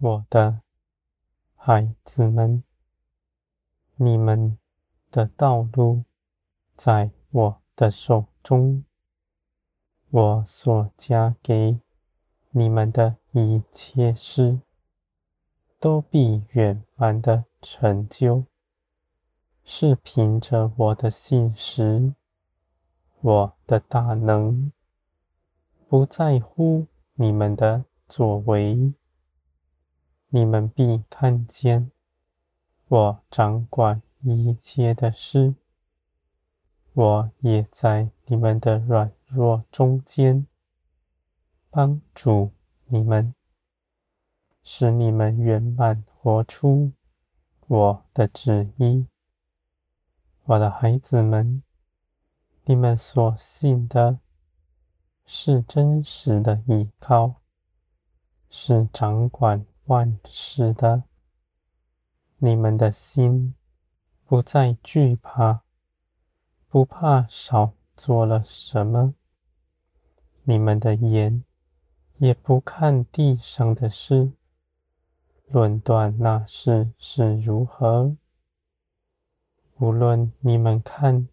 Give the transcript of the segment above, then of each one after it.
我的孩子们，你们的道路在我的手中，我所加给你们的一切事，都必圆满的成就，是凭着我的信实，我的大能，不在乎你们的作为。你们必看见，我掌管一切的事，我也在你们的软弱中间帮助你们，使你们圆满活出我的旨意。我的孩子们，你们所信的是真实的依靠，是掌管。万事的，你们的心不再惧怕，不怕少做了什么；你们的眼也不看地上的事，论断那事是如何。无论你们看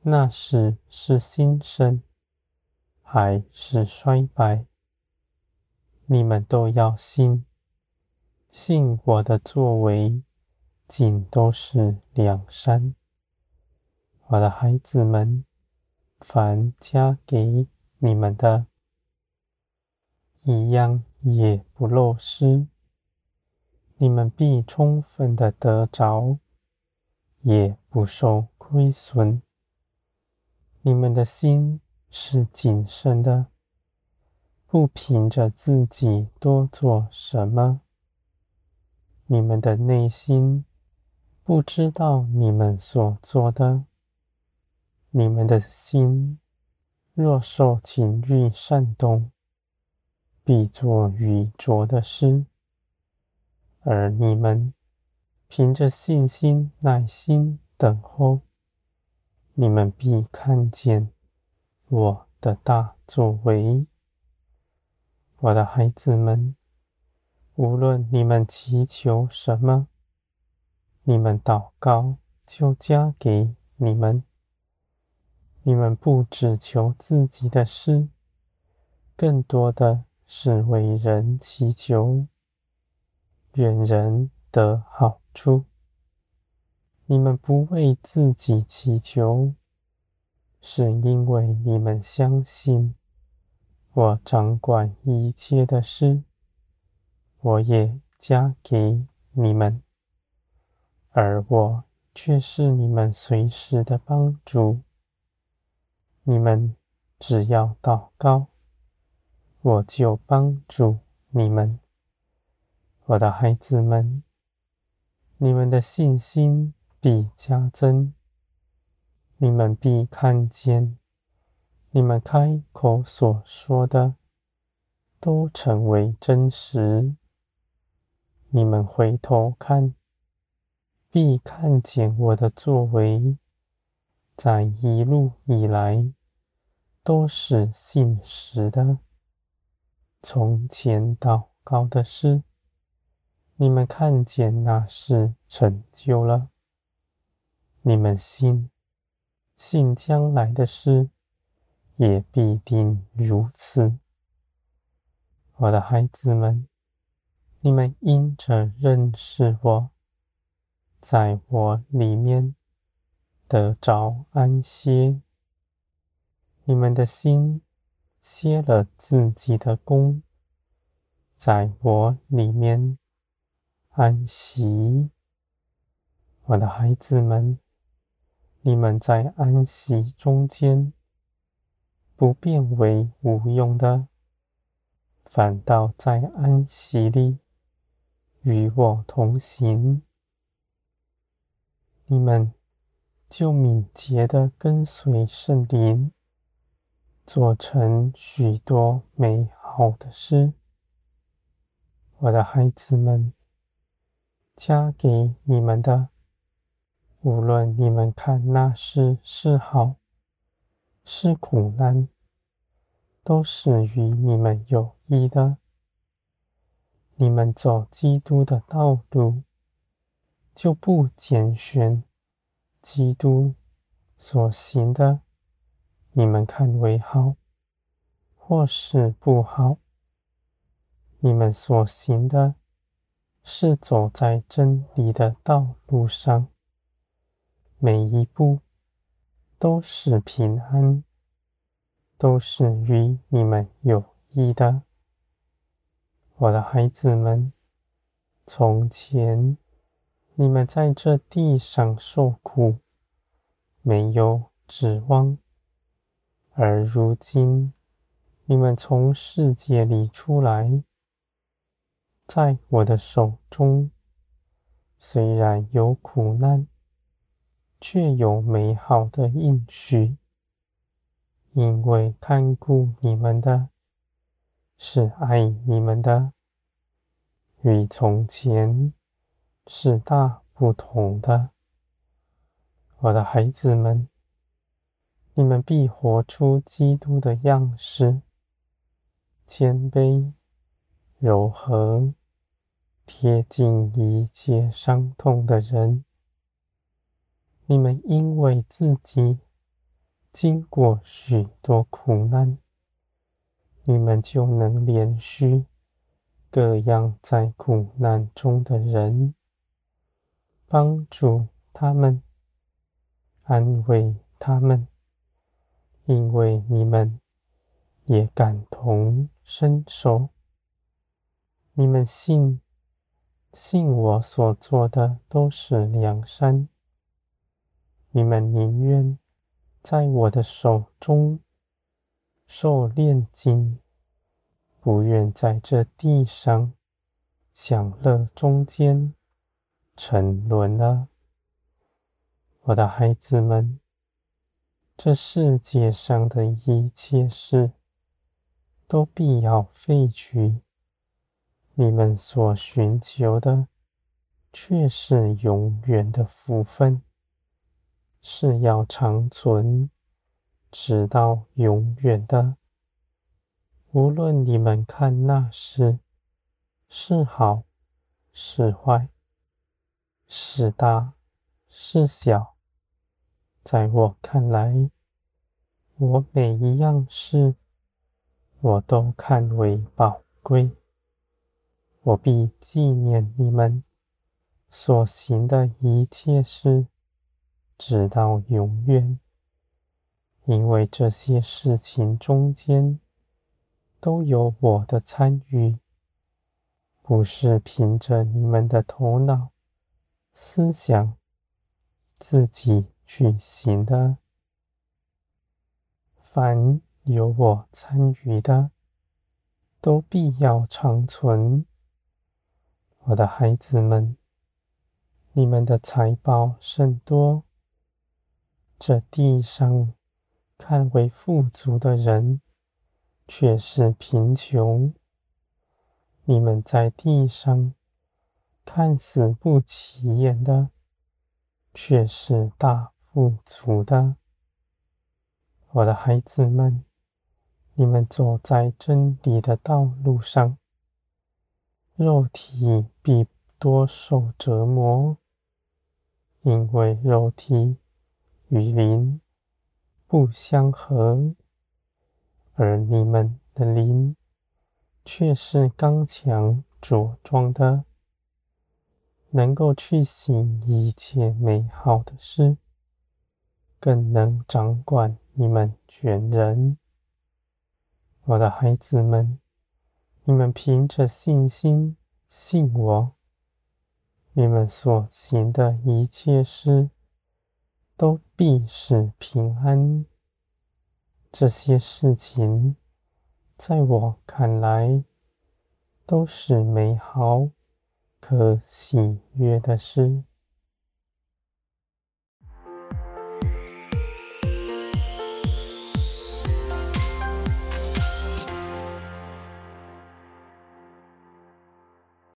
那事是新生还是衰败，你们都要信。信我的作为，尽都是两山。我的孩子们，凡加给你们的，一样也不漏失。你们必充分的得着，也不受亏损。你们的心是谨慎的，不凭着自己多做什么。你们的内心不知道你们所做的，你们的心若受情欲煽动，必做愚拙的事；而你们凭着信心、耐心等候，你们必看见我的大作为，我的孩子们。无论你们祈求什么，你们祷告就加给你们。你们不只求自己的事，更多的是为人祈求，愿人得好处。你们不为自己祈求，是因为你们相信我掌管一切的事。我也加给你们，而我却是你们随时的帮助。你们只要祷告，我就帮助你们。我的孩子们，你们的信心必加增，你们必看见，你们开口所说的都成为真实。你们回头看，必看见我的作为，在一路以来都是信实的。从前祷告的事，你们看见那事成就了；你们信，信将来的事，也必定如此。我的孩子们。你们因着认识我，在我里面得着安歇。你们的心歇了自己的工，在我里面安息。我的孩子们，你们在安息中间，不变为无用的，反倒在安息里。与我同行，你们就敏捷的跟随圣灵，做成许多美好的事。我的孩子们，加给你们的，无论你们看那是是好，是苦难，都是与你们有益的。你们走基督的道路，就不拣选基督所行的，你们看为好，或是不好。你们所行的，是走在真理的道路上，每一步都是平安，都是与你们有益的。我的孩子们，从前你们在这地上受苦，没有指望；而如今你们从世界里出来，在我的手中，虽然有苦难，却有美好的应许，因为看顾你们的。是爱你们的，与从前是大不同的。我的孩子们，你们必活出基督的样式，谦卑、柔和、贴近一切伤痛的人。你们因为自己经过许多苦难。你们就能怜恤各样在苦难中的人，帮助他们，安慰他们，因为你们也感同身受。你们信，信我所做的都是良善。你们宁愿在我的手中。受炼金，不愿在这地上享乐中间沉沦了。我的孩子们，这世界上的一切事都必要废去，你们所寻求的却是永远的福分，是要长存。直到永远的，无论你们看那事是好是坏，是大是小，在我看来，我每一样事我都看为宝贵。我必纪念你们所行的一切事，直到永远。因为这些事情中间都有我的参与，不是凭着你们的头脑思想自己去行的。凡有我参与的，都必要长存。我的孩子们，你们的财宝甚多，这地上。看为富足的人，却是贫穷；你们在地上看似不起眼的，却是大富足的。我的孩子们，你们走在真理的道路上，肉体必多受折磨，因为肉体与灵。不相合，而你们的灵却是刚强茁壮的，能够去行一切美好的事，更能掌管你们全人。我的孩子们，你们凭着信心信我，你们所行的一切事。都必是平安。这些事情，在我看来，都是美好、可喜悦的事。